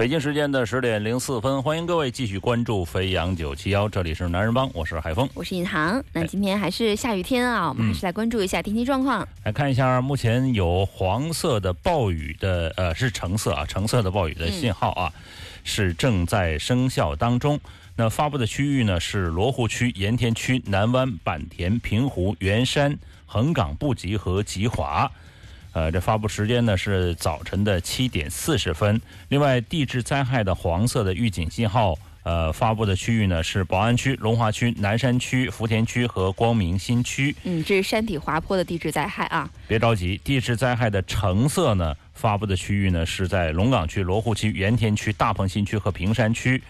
北京时间的十点零四分，欢迎各位继续关注飞扬九七幺，这里是男人帮，我是海峰，我是尹航。那今天还是下雨天啊，我们还是来关注一下天气状况。来看一下，目前有黄色的暴雨的，呃，是橙色啊，橙色的暴雨的信号啊，是正在生效当中。那发布的区域呢是罗湖区、盐田区、南湾、坂田、平湖、元山、横岗、布吉和吉华。呃，这发布时间呢是早晨的七点四十分。另外，地质灾害的黄色的预警信号，呃，发布的区域呢是宝安区、龙华区、南山区、福田区和光明新区。嗯，这是山体滑坡的地质灾害啊。别着急，地质灾害的橙色呢发布的区域呢是在龙岗区、罗湖区、盐田区、大鹏新区和平山区。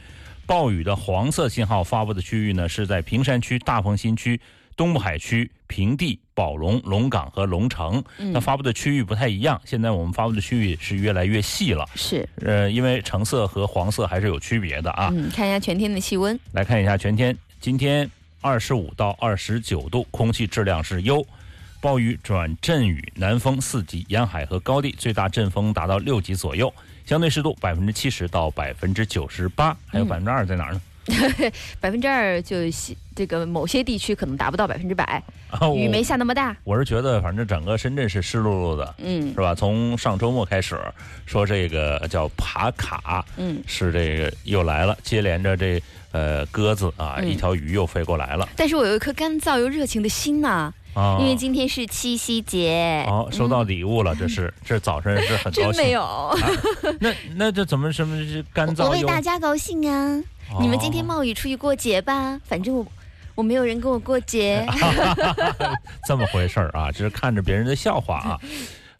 暴雨的黄色信号发布的区域呢是在平山区、大鹏新区。东部海区、平地、宝龙、龙岗和龙城，那发布的区域不太一样。现在我们发布的区域是越来越细了。是，呃，因为橙色和黄色还是有区别的啊。嗯，看一下全天的气温。来看一下全天，今天二十五到二十九度，空气质量是优。暴雨转阵雨，南风四级，沿海和高地最大阵风达到六级左右，相对湿度百分之七十到百分之九十八，还有百分之二在哪儿呢？百分之二就这个某些地区可能达不到百分之百，雨没下那么大。我是觉得，反正整个深圳是湿漉漉的，嗯，是吧？从上周末开始，说这个叫爬卡，嗯，是这个又来了，接连着这呃鸽子啊，一条鱼又飞过来了。但是我有一颗干燥又热情的心呐，啊，因为今天是七夕节，哦，收到礼物了，这是 这早晨是很高兴。真没有，那那这怎么什么是干燥？我为大家高兴啊。你们今天冒雨出去过节吧？反正我我没有人跟我过节。这么回事儿啊，这是看着别人的笑话啊。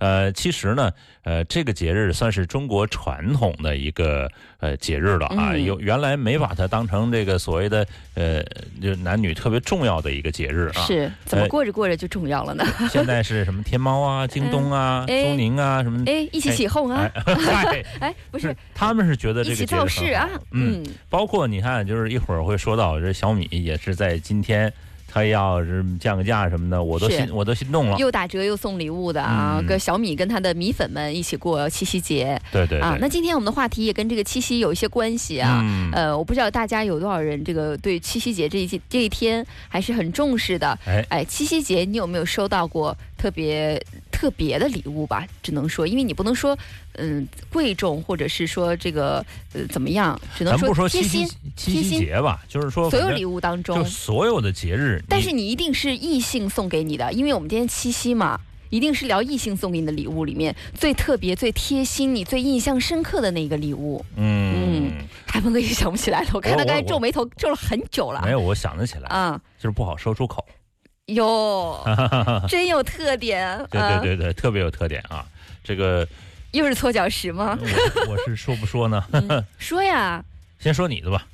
呃，其实呢，呃，这个节日算是中国传统的一个呃节日了啊。有原来没把它当成这个所谓的呃，就男女特别重要的一个节日啊。是怎么过着过着就重要了呢？现在是什么天猫啊、京东啊、苏宁啊什么？哎，一起起哄啊！哎，不是，他们是觉得这个节日造势啊。嗯，包括你看，就是一会儿会说到这小米也是在今天。他要是降个价什么的，我都心我都心动了。又打折又送礼物的啊，跟小米跟他的米粉们一起过七夕节。对对啊，那今天我们的话题也跟这个七夕有一些关系啊。呃，我不知道大家有多少人这个对七夕节这一这一天还是很重视的。哎哎，七夕节你有没有收到过特别特别的礼物吧？只能说，因为你不能说。嗯，贵重或者是说这个呃怎么样？只能说贴心贴心节吧，就是说所有礼物当中，就所有的节日。但是你一定是异性送给你的，因为我们今天七夕嘛，一定是聊异性送给你的礼物里面最特别、最贴心、你最印象深刻的那个礼物。嗯，海峰哥也想不起来了，我看他刚才皱眉头皱了很久了。没有，我想得起来啊，就是不好说出口。哟，真有特点。对对对对，特别有特点啊，这个。又是搓脚石吗？我是说不说呢？说呀，先说你的吧。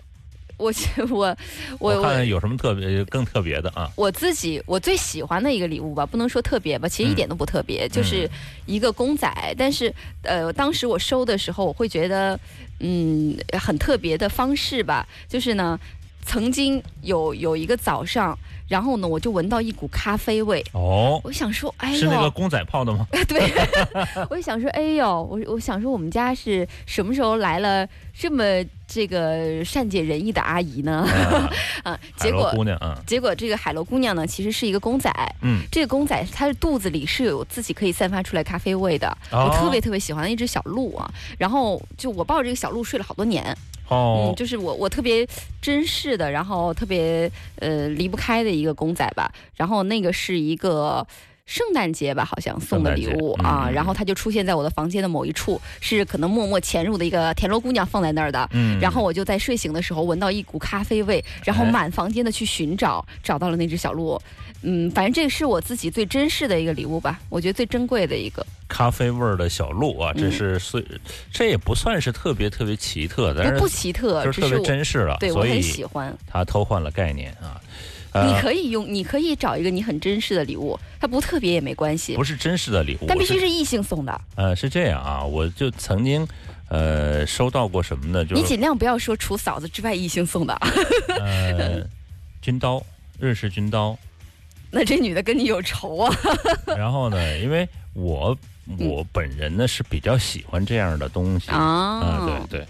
我我我看有什么特别更特别的啊？我自己我最喜欢的一个礼物吧，不能说特别吧，其实一点都不特别，就是一个公仔。但是呃，当时我收的时候，我会觉得嗯很特别的方式吧，就是呢，曾经有有一个早上。然后呢，我就闻到一股咖啡味。哦，我想说，哎呦，是那个公仔泡的吗？对，我就想说，哎呦，我我想说，我们家是什么时候来了这么这个善解人意的阿姨呢？啊，结果姑娘啊，结果这个海螺姑娘呢，其实是一个公仔。嗯，这个公仔它的肚子里是有自己可以散发出来咖啡味的。我特别特别喜欢的一只小鹿啊，然后就我抱着这个小鹿睡了好多年。哦，嗯，就是我我特别珍视的，然后特别呃离不开的一个公仔吧。然后那个是一个圣诞节吧，好像送的礼物啊，嗯然后它就出现在我的房间的某一处，是可能默默潜入的一个田螺姑娘放在那儿的。嗯然后我就在睡醒的时候闻到一股咖啡味，然后哎满房间的去寻找，找到了那只小鹿。嗯，反正这个是我自己最珍视的一个礼物吧，我觉得最珍贵的一个，咖啡味儿的小鹿啊，这嗯是虽这也不算是特别特别奇特，但不不奇特，就是特别珍视了，对我很所以喜欢。它偷换了概念啊。你呃，可以用，你可以找一个你很珍视的礼物，它不特别也没关系不，是真实的礼物，但必须是异性送的。呃是这样啊，我就曾经呃收到过什么呢？就是你尽量不要说除嫂子之外异性送的，呃 军刀，日式军刀。那这女的跟你有仇啊？然后呢，因为我我本人呢是比较喜欢这样的东西啊啊，对对。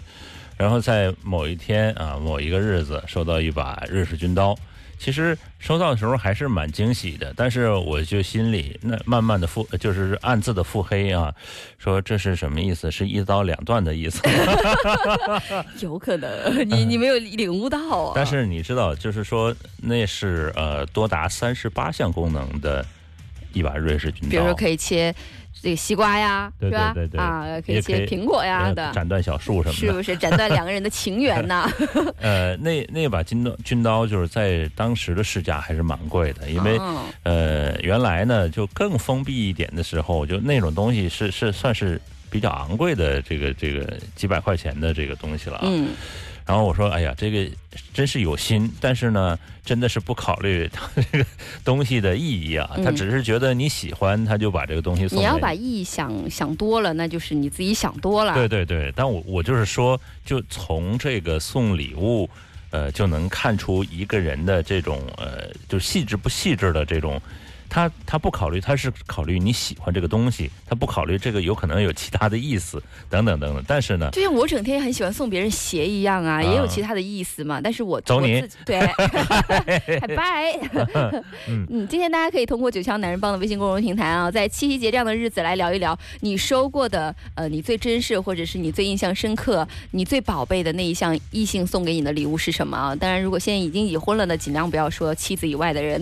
然后在某一天啊，某一个日子，收到一把瑞士军刀。其实收到的时候还是蛮惊喜的，但是我就心里那慢慢的腹，就是暗自的腹黑啊，说这是什么意思？是一刀两断的意思。有可能，你你没有领悟到啊。但是你知道，就是说那是呃多达三十八项功能的一把瑞士军刀，比如说可以切这个西瓜呀，对是吧？对对对啊，可以切苹果呀斩断小树什么的。是不是斩断两个人的情缘呐？呃，那那把军刀军刀就是在当时的市价还是蛮贵的，因为、哦呃原来呢就更封闭一点的时候，就那种东西是是算是比较昂贵的这个这个几百块钱的这个东西了啊。嗯，然后我说，哎呀，这个真是有心，但是呢，真的是不考虑它这个东西的意义啊，他嗯只是觉得你喜欢，他就把这个东西送给你要把意义想想多了，那就是你自己想多了。对对对，但我我就是说，就从这个送礼物，呃，就能看出一个人的这种呃，就细致不细致的这种。他他不考虑，他是考虑你喜欢这个东西，他不考虑这个有可能有其他的意思等等等等。但是呢，就像我整天很喜欢送别人鞋一样啊，也有其他的意思嘛。但是我走你对，拜拜。嗯，今天大家可以通过九霄男人帮的微信公众平台啊，在七夕节这样的日子来聊一聊你收过的呃，你最珍视或者是你最印象深刻、你最宝贝的那一项异性送给你的礼物是什么啊？当然，如果现在已经已婚了呢，尽量不要说妻子以外的人，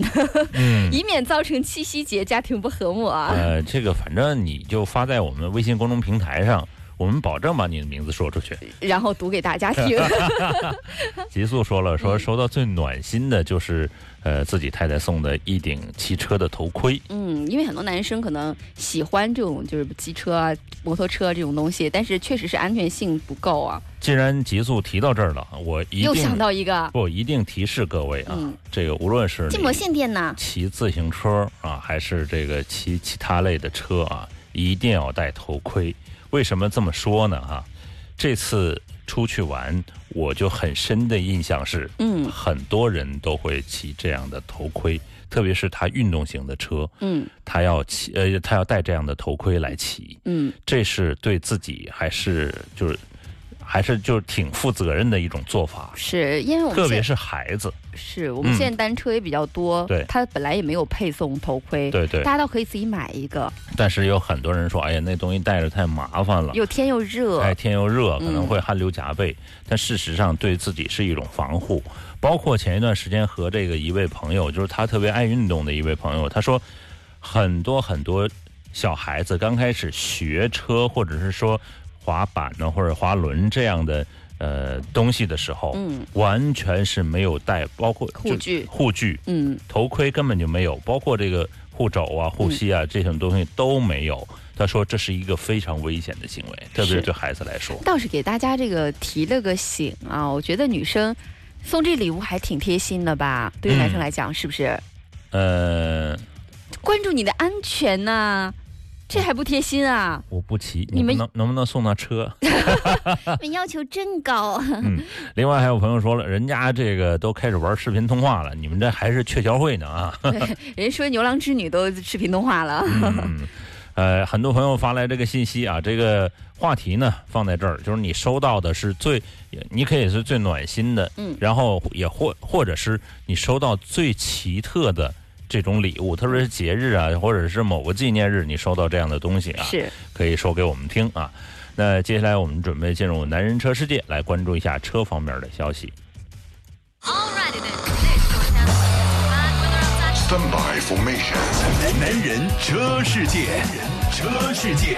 嗯，以免造成 七夕节家庭不和睦啊。呃，这个反正你就发在我们微信公众平台上，我们保证把你的名字说出去。然后读给大家听。极速说了，嗯说收到最暖心的就是呃自己太太送的一顶汽车的头盔。嗯，因为很多男生可能喜欢这种就是机车啊、摩托车这种东西，但是确实是安全性不够啊。既然极速提到这儿了，我一又想到一个不一定提示各位啊，嗯这个无论是筋膜你线店呢，骑自行车啊，还是这个骑其他类的车啊，一定要戴头盔。为什么这么说呢？哈、这次出去玩，我就很深的印象是，嗯。很多人都会骑这样的头盔，特别是他运动型的车，嗯。他要骑呃，他要戴这样的头盔来骑，嗯，这是对自己还是就是还是就是挺负责任的一种做法，是因为我们特别是孩子，是我们嗯现在单车也比较多，对它本来也没有配送头盔，对对大。家都可以自己买一个，但是有很多人说，哎呀，那东西戴着太麻烦了。又天又热，哎，天又热，可能嗯会汗流浃背，但事实上对自己是一种防护。包括前一段时间和这个一位朋友，就是他特别爱运动的一位朋友，他说很多很多小孩子刚开始学车或者是说滑板呢或者滑轮这样的呃东西的时候，嗯。完全是没有带，包括护具。护具、嗯。头盔根本就没有，包括这个护肘啊、护膝啊、这种东西都没有。他说这是一个非常危险的行为，特别是是。对孩子来说。倒是给大家这个提了个醒啊，我觉得女生送这礼物还挺贴心的吧，对于男生来讲，是不是？呃，关注你的安全呐、这还不贴心啊？我不骑，你们能能不能送到车？要求真高。嗯另外还有朋友说了，人家这个都开始玩视频通话了，你们这还是鹊桥会呢啊！人家说牛郎织女都视频通话了，嗯，呃，很多朋友发来这个信息啊，这个话题呢放在这儿，就是你收到的是最，你可以是最暖心的，嗯然后也或或者是你收到最奇特的这种礼物，特别是节日啊，或者是某个纪念日，你收到这样的东西啊，是可以说给我们听啊。那接下来我们准备进入男人车世界，来关注一下车方面的消息。Outside Standby formation. 男人车世界，车世界。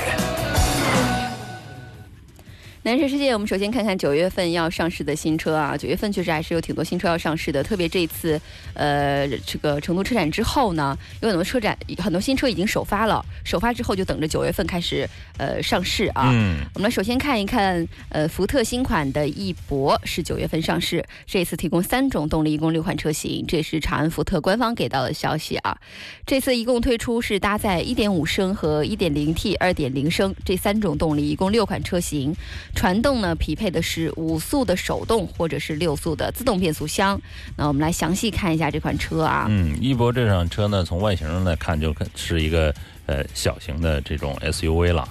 男神世界，我们首先看看九月份要上市的新车啊。九月份确实还是有挺多新车要上市的，特别这一次，呃，这个成都车展之后呢，有很多车展，很多新车已经首发了。首发之后就等着九月份开始呃上市啊。嗯，我们来首先看一看，呃，福特新款的翼博是九月份上市，这次提供三种动力，一共六款车型，这也是长安福特官方给到的消息啊。这次一共推出是搭载1.5升和 1.0T、2.0升这三种动力，一共六款车型。传动呢匹配的是五速的手动或者是六速的自动变速箱。那我们来详细看一下这款车啊。嗯，翼博这辆车呢，从外形上来看，就是一个呃小型的这种 SUV 了。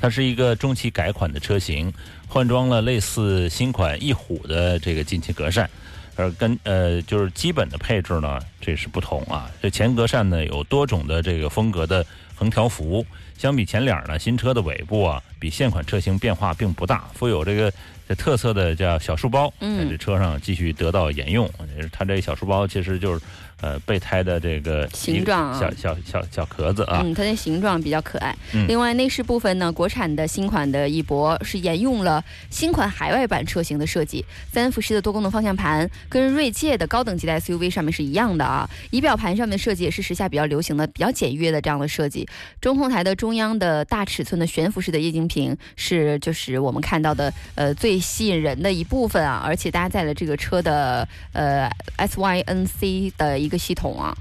它是一个中期改款的车型，换装了类似新款翼虎的这个进气格栅，而跟呃就是基本的配置呢，这是不同啊。这前格栅呢有多种的这个风格的横条幅。相比前脸呢，新车的尾部啊，比现款车型变化并不大，富有这个这特色的叫小书包，在这车上继续得到沿用。它这小书包其实就是。呃，备胎的这个形状，小小小小壳子啊，嗯，它的形状比较可爱。另外内饰部分呢，国产的新款的翼博是沿用了新款海外版车型的设计，三辐式的多功能方向盘，跟锐界的高等级的 SUV 上面是一样的啊。仪表盘上面的设计也是时下比较流行的、比较简约的这样的设计。中控台的中央的大尺寸的悬浮式的液晶屏是就是我们看到的呃最吸引人的一部分啊，而且搭载了这个车的呃 SYNC 的一个。系统啊，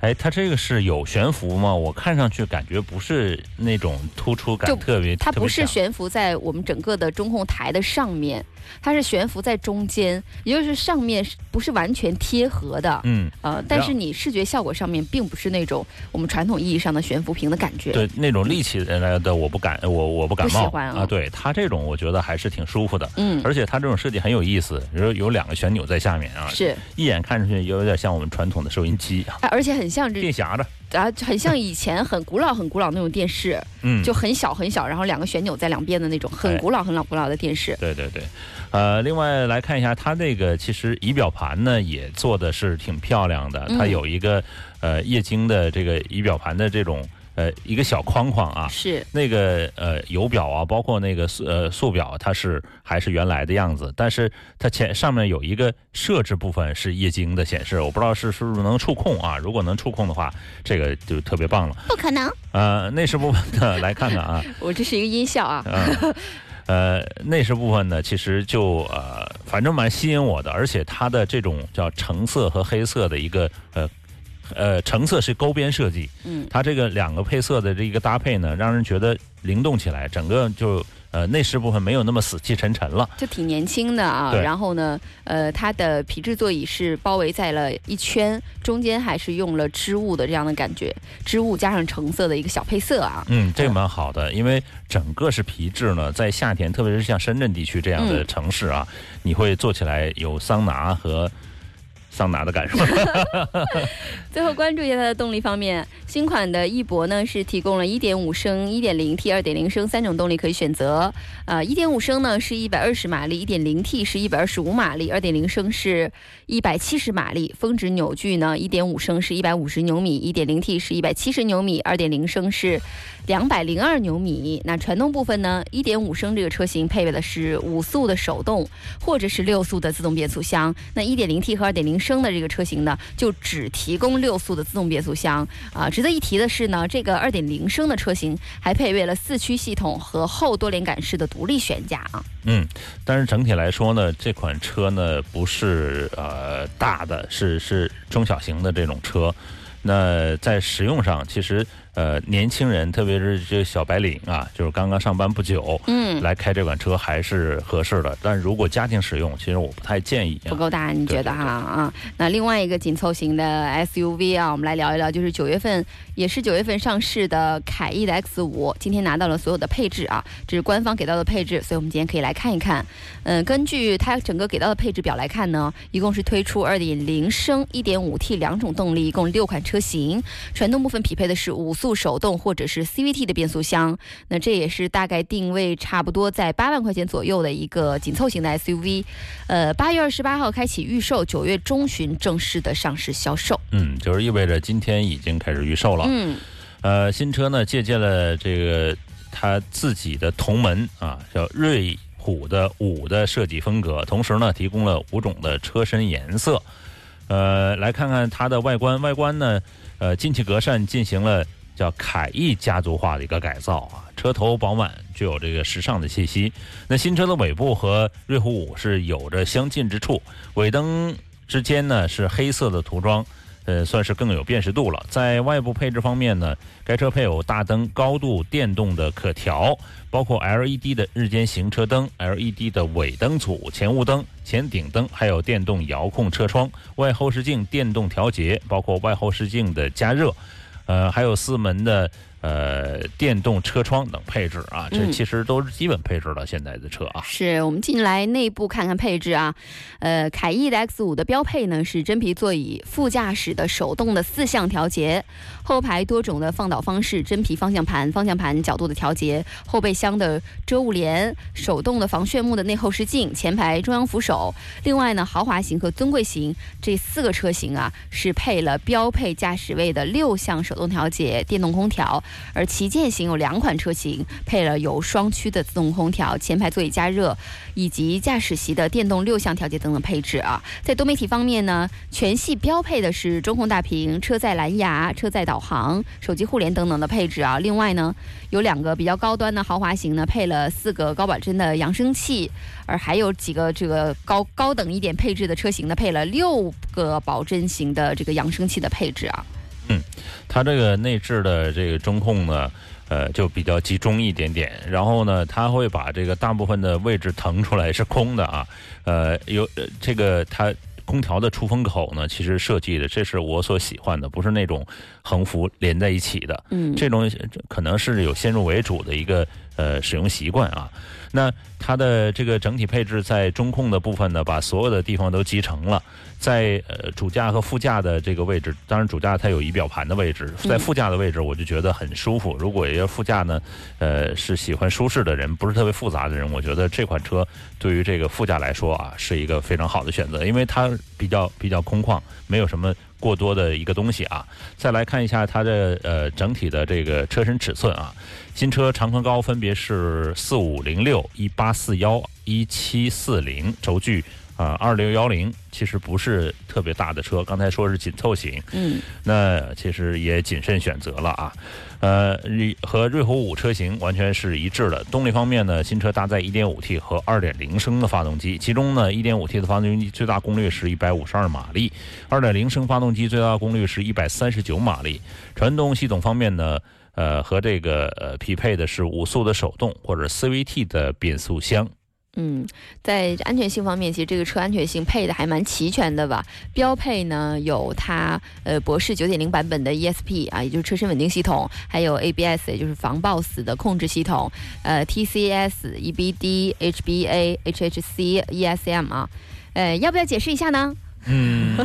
哎，它这个是有悬浮吗？我看上去感觉不是那种突出感特别，它不是悬浮在我们整个的中控台的上面。它是悬浮在中间，也就是上面不是完全贴合的，嗯，呃，但是你视觉效果上面并不是那种我们传统意义上的悬浮屏的感觉。对，那种立起来的我不敢，我我不感冒。啊。对它这种我觉得还是挺舒服的，嗯，而且它这种设计很有意思，比如有两个旋钮在下面啊，是。一眼看上去有点像我们传统的收音机，而且很像这电匣子。啊，很像以前很古老、很古老那种电视，嗯，就很小很小，然后两个旋钮在两边的那种，很古老、很老、古老的电视。对对对，呃，另外来看一下它那个，其实仪表盘呢也做的是挺漂亮的，它有一个呃液晶的这个仪表盘的这种。呃，一个小框框啊，是那个呃油表啊，包括那个速呃速表，它是还是原来的样子，但是它前上面有一个设置部分是液晶的显示，我不知道是是不是能触控啊？如果能触控的话，这个就特别棒了。不可能。呃，内饰部分呢，来看看啊。我这是一个音效啊。呃，内饰部分呢，其实就呃，反正蛮吸引我的，而且它的这种叫橙色和黑色的一个呃。呃，橙色是勾边设计，嗯，它这个两个配色的这一个搭配呢，让人觉得灵动起来，整个就呃内饰部分没有那么死气沉沉了，就挺年轻的啊。然后呢，呃，它的皮质座椅是包围在了一圈，中间还是用了织物的这样的感觉，织物加上橙色的一个小配色啊。嗯，这个蛮好的，因为整个是皮质呢，在夏天，特别是像深圳地区这样的城市啊，你会坐起来有桑拿和。桑拿的感受。最后关注一下它的动力方面，新款的翼博呢是提供了1.5升、1.0T、2.0升三种动力可以选择。呃，1.5升呢是120马力，1.0T 是125马力，2.0升是170马力。峰值扭矩呢，1.5升是150牛米，1.0T 是170牛米，2.0升是202牛米。那传动部分呢，1.5升这个车型配备的是五速的手动或者是六速的自动变速箱。那 1.0T 和2.0升的这个车型呢，就只提供六速的自动变速箱啊。值得一提的是呢，这个二点零升的车型还配备了四驱系统和后多连杆式的独立悬架啊。嗯，但是整体来说呢，这款车呢不是呃大的，是是中小型的这种车。那在使用上，其实。呃，年轻人，特别是这小白领啊，就是刚刚上班不久，嗯，来开这款车还是合适的。但如果家庭使用，其实我不太建议。不够大，你觉得哈啊？那另外一个紧凑型的 SUV 啊，我们来聊一聊，就是九月份也是九月份上市的凯翼的 X 五，今天拿到了所有的配置啊，这是官方给到的配置，所以我们今天可以来看一看。嗯，根据它整个给到的配置表来看呢，一共是推出2.0升、1.5T 两种动力，一共六款车型，传动部分匹配的是五速。速手动或者是 CVT 的变速箱。那这也是大概定位差不多在八万块钱左右的一个紧凑型的 SUV。呃，八月二十八号开启预售，九月中旬正式的上市销售。嗯，就是意味着今天已经开始预售了。嗯，呃，新车呢借鉴了这个它自己的同门啊，叫瑞虎的五的设计风格，同时呢提供了五种的车身颜色。呃，来看看它的外观，外观呢，呃，进气格栅进行了叫凯翼家族化的一个改造啊，车头饱满，具有这个时尚的气息。那新车的尾部和瑞虎五是有着相近之处，尾灯之间呢是黑色的涂装。呃，算是更有辨识度了。在外部配置方面呢，该车配有大灯高度电动的可调，包括 LED 的日间行车灯、LED 的尾灯组、前雾灯、前顶灯，还有电动遥控车窗、外后视镜电动调节，包括外后视镜的加热，呃，还有四门的。呃，电动车窗等配置啊，这其实都是基本配置了。现在的车啊，是我们进来内部看看配置啊。呃，凯翼的 X 五的标配呢是真皮座椅，副驾驶的手动的四项调节，后排多种的放倒方式，真皮方向盘，方向盘角度的调节，后备箱的遮物帘，手动的防眩目的内后视镜，前排中央扶手。另外呢，豪华型和尊贵型这四个车型啊，是配了标配驾驶位的六项手动调节，电动空调。而旗舰型有两款车型配了有双区的自动空调、前排座椅加热以及驾驶席的电动六项调节等等配置啊。在多媒体方面呢，全系标配的是中控大屏、车载蓝牙、车载导导航、手机互联等等的配置啊。另外呢，有两个比较高端的豪华型呢，配了四个高保真的扬声器，而还有几个这个高高等一点配置的车型呢，配了六个保真型的这个扬声器的配置啊。嗯，它这个内置的这个中控呢，呃，就比较集中一点点。然后呢，它会把这个大部分的位置腾出来是空的啊。呃，有这个它空调的出风口呢，其实设计的这是我所喜欢的，不是那种横幅连在一起的。嗯，这种可能是有先入为主的一个呃使用习惯啊。那它的这个整体配置在中控的部分呢，把所有的地方都集成了。在呃主驾和副驾的这个位置，当然主驾它有仪表盘的位置，在副驾的位置我就觉得很舒服。如果要副驾呢，呃是喜欢舒适的人，不是特别复杂的人，我觉得这款车对于这个副驾来说啊，是一个非常好的选择，因为它比较比较空旷，没有什么过多的一个东西啊。再来看一下它的呃整体的这个车身尺寸啊，新车长宽高分别是四五零六、一八四幺、一七四零，轴距。啊，二六幺零其实不是特别大的车，刚才说是紧凑型，嗯，那其实也谨慎选择了啊，呃，和瑞虎五车型完全是一致的。动力方面呢，新车搭载 1.5T 和2.0升的发动机，其中呢，1.5T 的发动机最大功率是152马力，2.0升发动机最大功率是139马力。传动系统方面呢，呃，和这个呃匹配的是五速的手动或者 CVT 的变速箱。嗯，在安全性方面，其实这个车安全性配的还蛮齐全的吧。标配呢有它呃博士九点零版本的 ESP 啊，也就是车身稳定系统，还有 ABS 也就是防抱死的控制系统，呃 TCS、EBD、HBA、HHC、ESM 啊，呃要不要解释一下呢？嗯，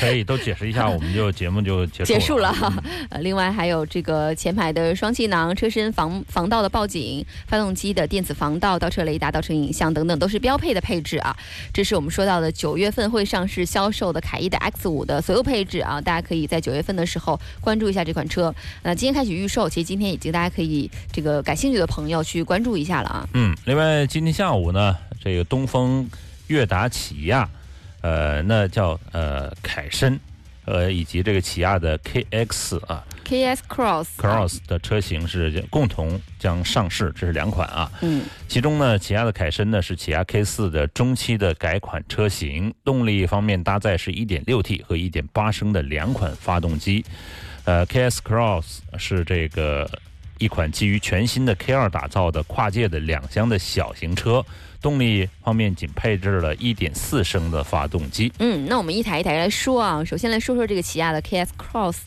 可以都解释一下，我们就节目就结束结束了哈。呃，另外还有这个前排的双气囊、车身防防盗的报警、发动机的电子防盗、倒车雷达、倒车影像等等，都是标配的配置啊。这是我们说到的九月份会上市销售的凯翼的 X 五的所有配置啊，大家可以在九月份的时候关注一下这款车。那今天开始预售，其实今天已经大家可以这个感兴趣的朋友去关注一下了啊。嗯，另外今天下午呢，这个东风悦达起亚。呃，那叫呃凯申，呃以及这个起亚的 KX 啊，KX Cross Cross 的车型是共同将上市，这是两款啊。嗯，其中呢，起亚的凯申呢是起亚 K 四的中期的改款车型，动力方面搭载是 1.6T 和1.8升的两款发动机。呃，KX Cross 是这个一款基于全新的 K 二打造的跨界的两厢的小型车。动力方面仅配置了一点四升的发动机。嗯，那我们一台一台来说啊。首先来说说这个起亚的 KS Cross。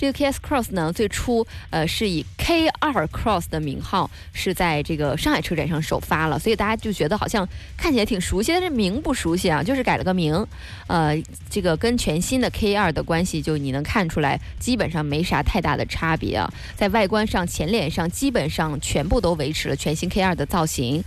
这个 KS Cross 呢，最初呃是以 K 二 Cross 的名号是在这个上海车展上首发了，所以大家就觉得好像看起来挺熟悉，但是名不熟悉啊，就是改了个名。呃，这个跟全新的 K 二的关系，就你能看出来，基本上没啥太大的差别啊。在外观上，前脸上基本上全部都维持了全新 K 二的造型，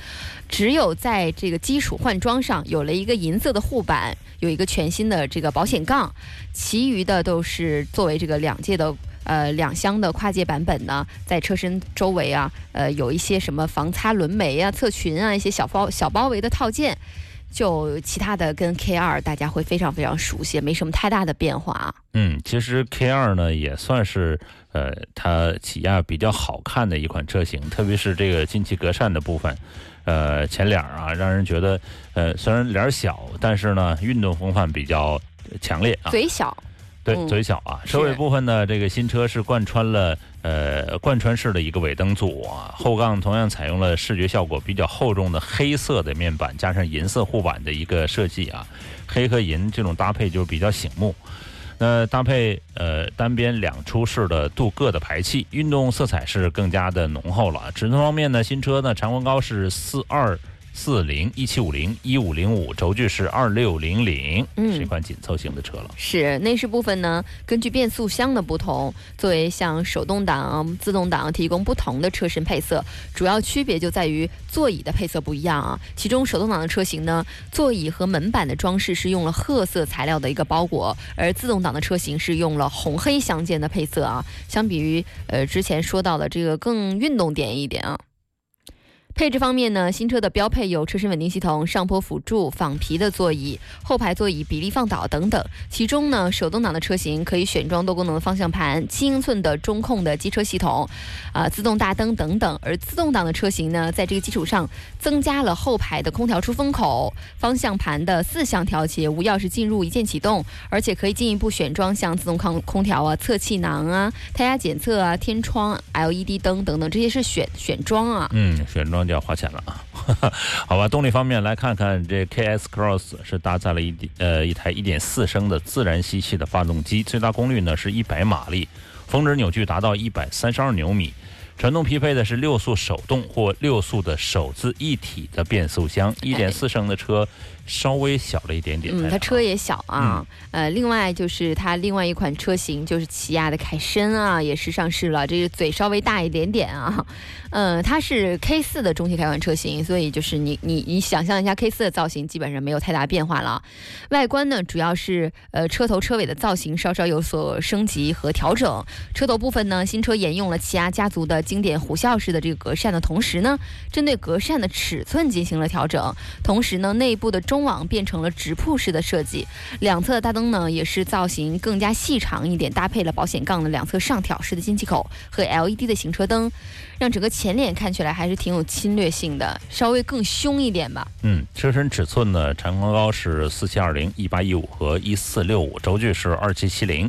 只有在这个基础换装上有了一个银色的护板，有一个全新的这个保险杠，其余的都是作为这个两届的。呃，两厢的跨界版本呢，在车身周围啊，呃，有一些什么防擦轮眉啊、侧裙啊，一些小包小包围的套件。就其他的跟 K 二，大家会非常非常熟悉，没什么太大的变化啊。嗯，其实 K 二呢，也算是呃，它起亚比较好看的一款车型，特别是这个进气格栅的部分，呃，前脸啊，让人觉得呃，虽然脸小，但是呢，运动风范比较强烈啊。嘴小。对，嘴小啊。车尾部分呢，这个新车是贯穿了呃贯穿式的一个尾灯组啊，后杠同样采用了视觉效果比较厚重的黑色的面板，加上银色护板的一个设计啊，黑和银这种搭配就是比较醒目。那搭配呃单边两出式的镀铬的排气，运动色彩是更加的浓厚了。尺寸方面呢，新车呢长宽高是四二。四零一七五零一五零五，轴距是二六零零，是一款紧凑型的车了。是内饰部分呢，根据变速箱的不同，作为像手动挡、自动挡提供不同的车身配色，主要区别就在于座椅的配色不一样啊。其中手动挡的车型呢，座椅和门板的装饰是用了褐色材料的一个包裹，而自动挡的车型是用了红黑相间的配色啊。相比于呃之前说到的这个更运动点一点啊。配置方面呢，新车的标配有车身稳定系统、上坡辅助、仿皮的座椅、后排座椅比例放倒等等。其中呢，手动挡的车型可以选装多功能的方向盘、七英寸的中控的机车系统，啊，自动大灯等等。而自动挡的车型呢，在这个基础上增加了后排的空调出风口、方向盘的四项调节、无钥匙进入、一键启动，而且可以进一步选装像自动空空调啊、侧气囊啊、胎压检测啊、天窗、LED 灯等等，这些是选选装啊。嗯，选装。就要花钱了啊，好吧。动力方面来看看，这 KS Cross 是搭载了一呃一台一点四升的自然吸气的发动机，最大功率呢是一百马力，峰值扭矩达到一百三十二牛米。传动匹配的是六速手动或六速的手自一体的变速箱。一点四升的车稍微小了一点点。嗯，它车也小啊。呃，另外就是它另外一款车型就是起亚的凯申啊，也是上市了。这个嘴稍微大一点点啊。嗯，它是 K 四的中期改款车型，所以就是你你你想象一下 K 四的造型基本上没有太大变化了。外观呢，主要是呃车头车尾的造型稍稍有所升级和调整。车头部分呢，新车沿用了起亚家族的。经典虎啸式的这个格栅的同时呢，针对格栅的尺寸进行了调整，同时呢，内部的中中网变成了直瀑式的设计，两侧的大灯呢也是造型更加细长一点，搭配了保险杠的两侧上挑式的进气口和 LED 的行车灯，让整个前脸看起来还是挺有侵略性的，稍微更凶一点吧。嗯，车身尺寸呢，长宽高是四七二零、一八一五和一四六五，轴距是二七七零，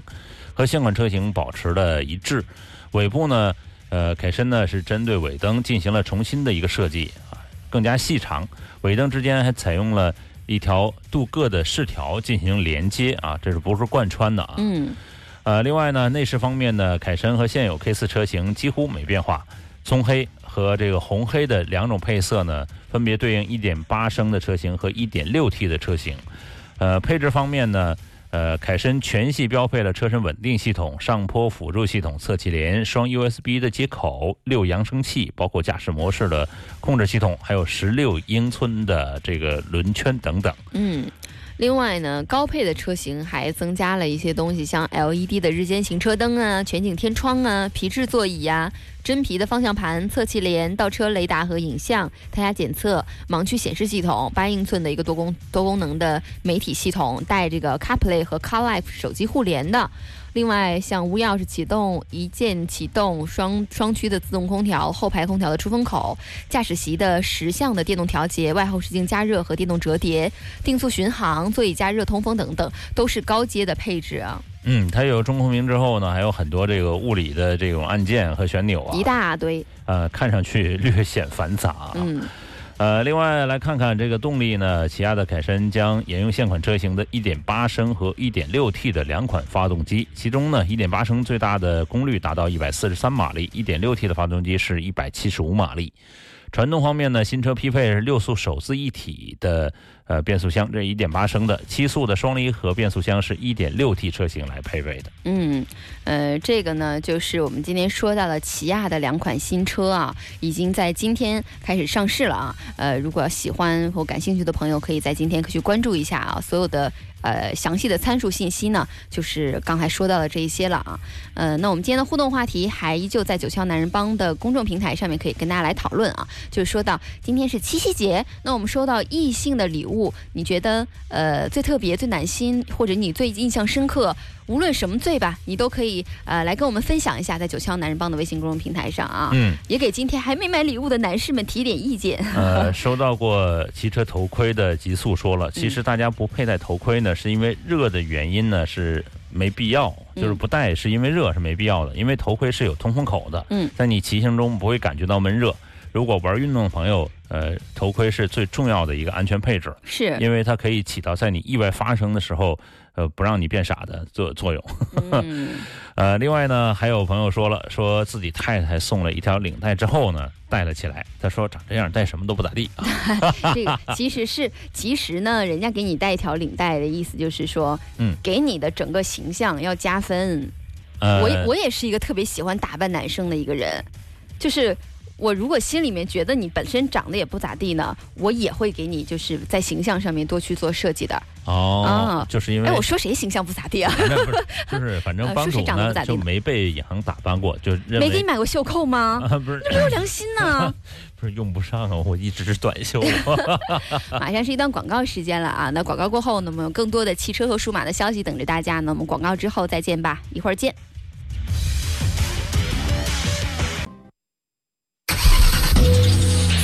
和现款车型保持了一致，尾部呢。呃，凯申呢是针对尾灯进行了重新的一个设计啊，更加细长，尾灯之间还采用了一条镀铬的饰条进行连接啊，这是不是贯穿的啊？嗯。呃，另外呢，内饰方面呢，凯申和现有 K4 车型几乎没变化，棕黑和这个红黑的两种配色呢，分别对应1.8升的车型和 1.6T 的车型。呃，配置方面呢。呃，凯申全系标配了车身稳定系统、上坡辅助系统、侧气帘、双 USB 的接口、六扬声器，包括驾驶模式的控制系统，还有十六英寸的这个轮圈等等。嗯。另外呢，高配的车型还增加了一些东西，像 LED 的日间行车灯啊、全景天窗啊、皮质座椅呀、真皮的方向盘、侧气帘、倒车雷达和影像、胎压检测、盲区显示系统、八英寸的一个多功多功能的媒体系统，带这个 CarPlay 和 CarLife 手机互联的。另外，像无钥匙启动、一键启动、双双区的自动空调、后排空调的出风口、驾驶席的十项的电动调节、外后视镜加热和电动折叠、定速巡航、座椅加热、通风等等，都是高阶的配置啊。嗯，它有中控屏之后呢，还有很多这个物理的这种按键和旋钮啊，一大堆。呃，看上去略显繁杂。嗯。呃，另外来看看这个动力呢，起亚的凯申将沿用现款车型的1.8升和 1.6T 的两款发动机，其中呢，1.8升最大的功率达到143马力，1.6T 的发动机是175马力。传动方面呢，新车匹配是六速手自一体的呃变速箱，这一点八升的七速的双离合变速箱是一点六 T 车型来配备的。嗯，呃，这个呢，就是我们今天说到了起亚的两款新车啊，已经在今天开始上市了啊。呃，如果喜欢或感兴趣的朋友，可以在今天可去关注一下啊，所有的。呃，详细的参数信息呢，就是刚才说到的这一些了啊。呃，那我们今天的互动话题还依旧在九霄男人帮的公众平台上面，可以跟大家来讨论啊。就是说到今天是七夕节，那我们收到异性的礼物，你觉得呃最特别、最暖心，或者你最印象深刻？无论什么罪吧，你都可以呃来跟我们分享一下，在九霄男人帮的微信公众平台上啊，嗯，也给今天还没买礼物的男士们提点意见。呃，收到过骑车头盔的极速说了，其实大家不佩戴头盔呢，是因为热的原因呢，是没必要，就是不戴是因为热是没必要的，因为头盔是有通风口的，嗯，在你骑行中不会感觉到闷热。如果玩运动的朋友，呃，头盔是最重要的一个安全配置，是因为它可以起到在你意外发生的时候。呃，不让你变傻的作作用。呃，另外呢，还有朋友说了，说自己太太送了一条领带之后呢，戴了起来。他说长这样戴什么都不咋地啊。这个其实是，其实呢，人家给你戴一条领带的意思就是说，嗯，给你的整个形象要加分。呃，我我也是一个特别喜欢打扮男生的一个人，就是我如果心里面觉得你本身长得也不咋地呢，我也会给你就是在形象上面多去做设计的。哦，就是因为哎，我说谁形象不咋地啊？不是，就是反正 帮主呢就没被杨打扮过，就没给你买过袖扣吗？不是，没有良心呢。不是用不上啊，我一直是短袖。马上是一段广告时间了啊，那广告过后呢，我们有更多的汽车和数码的消息等着大家呢。我们广告之后再见吧，一会儿见。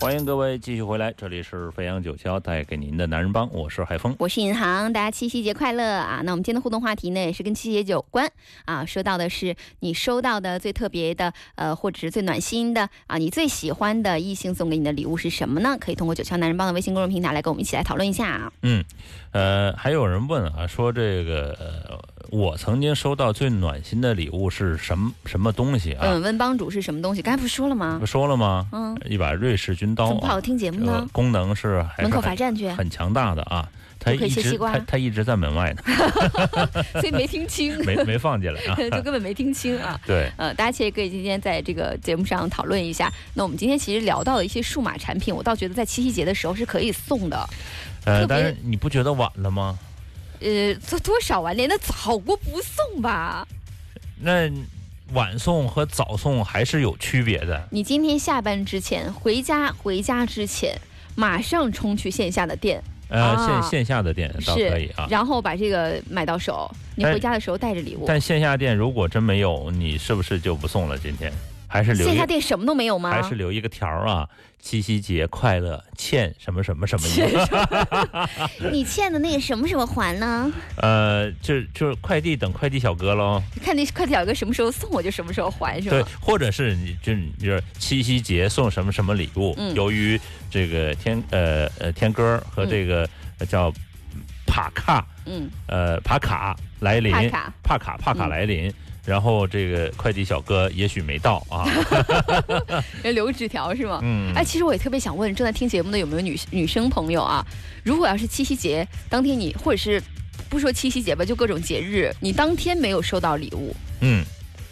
欢迎各位继续回来，这里是飞扬九霄带给您的男人帮，我是海峰，我是银行，大家七夕节快乐啊！那我们今天的互动话题呢，也是跟七夕节有关啊，说到的是你收到的最特别的，呃，或者是最暖心的啊，你最喜欢的异性送给你的礼物是什么呢？可以通过九霄男人帮的微信公众平台来跟我们一起来讨论一下啊。嗯，呃，还有人问啊，说这个。呃我曾经收到最暖心的礼物是什么什么东西啊？嗯，问帮主是什么东西？刚才不是说了吗？不说了吗？嗯，一把瑞士军刀。怎么不好听节目呢？功能是门口罚站去，很强大的啊。他一直他他一直在门外呢，所以没听清，没没放进来啊，就根本没听清啊。对，呃，大家其实可以今天在这个节目上讨论一下。那我们今天其实聊到了一些数码产品，我倒觉得在七夕节的时候是可以送的。呃，但是你不觉得晚了吗？呃，多多少啊？连？那早过不送吧？那晚送和早送还是有区别的。你今天下班之前回家，回家之前马上冲去线下的店，呃，线线下的店倒可以啊。然后把这个买到手，你回家的时候带着礼物。但线下店如果真没有，你是不是就不送了？今天？还是留线下店什么都没有吗？还是留一个条啊？七夕节快乐，欠什么什么什么？你欠的那个什么什么还呢？呃，就就是快递等快递小哥喽。看那快递小哥什么时候送，我就什么时候还，是吧？对，或者是你就就是七夕节送什么什么礼物？嗯，由于这个天呃呃天哥和这个叫帕卡，嗯，呃帕卡来临，帕卡帕卡帕卡来临。然后这个快递小哥也许没到啊，留个纸条是吗？嗯，哎，其实我也特别想问正在听节目的有没有女女生朋友啊？如果要是七夕节当天你，或者是不说七夕节吧，就各种节日，你当天没有收到礼物，嗯，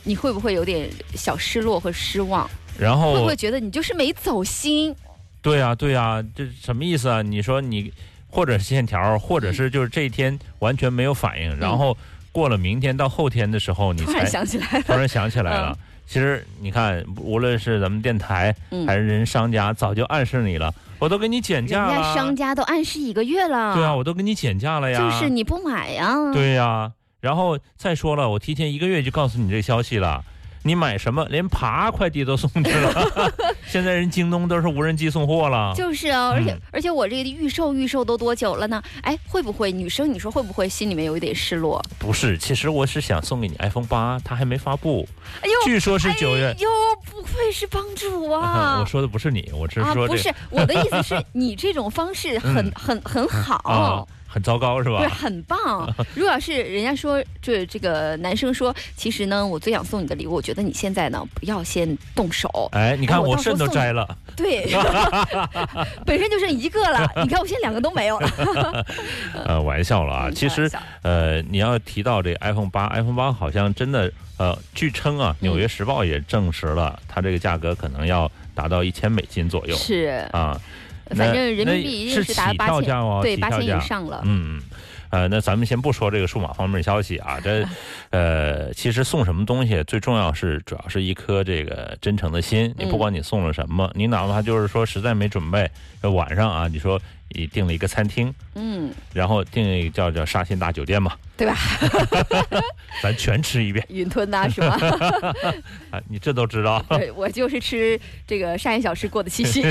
你会不会有点小失落和失望？然后会不会觉得你就是没走心？对呀，对呀，这什么意思啊？你说你或者是线条，或者是就是这一天完全没有反应，然后。过了明天到后天的时候，你才突然想起来了。突然想起来了，其实你看，无论是咱们电台嗯还是人商家，早就暗示你了，我都给你减价了。家商家都暗示一个月了。对啊，我都给你减价了呀。就是你不买呀。对呀、然后再说了，我提前一个月就告诉你这消息了。你买什么，连爬快递都送去了。现在人京东都是无人机送货了。就是啊，而且、嗯而且我这个预售预售都多久了呢？哎，会不会女生你说会不会心里面有一点失落？不是，其实我是想送给你 iPhone 八，它还没发布，哎呦，据说是九月哎。呦，不愧是帮主啊！我说的不是你，我只啊，是说这不是我的意思是你这种方式很、嗯很很好。啊，很糟糕是吧？对？很棒。如果要是人家说这这个男生说，其实呢，我最想送你的礼物，我觉得你现在呢不要先动手。哎，你看哎我我肾都摘了，对，本身就剩一个了，你看我现在两个都没有了。呃，玩笑了啊。嗯其实呃，你要提到这 iPhone 八，iPhone 八好像真的呃，据称啊，《纽约时报》也证实了，它这个价格可能要达到一千美金左右是，啊。反正人民那币一定是是达起跳八千，对，八千以上了。嗯，嗯呃，那咱们先不说这个数码方面的消息啊，这，呃，其实送什么东西最重要是主要是一颗这个真诚的心。你不管你送了什么，你哪怕就是说实在没准备，呃晚上啊，你说你订了一个餐厅，嗯，然后订一个叫叫沙县大酒店嘛，对吧？咱全吃一遍 云吞呐、是吧？啊，你这都知道，对我就是吃这个沙县小吃过的七夕。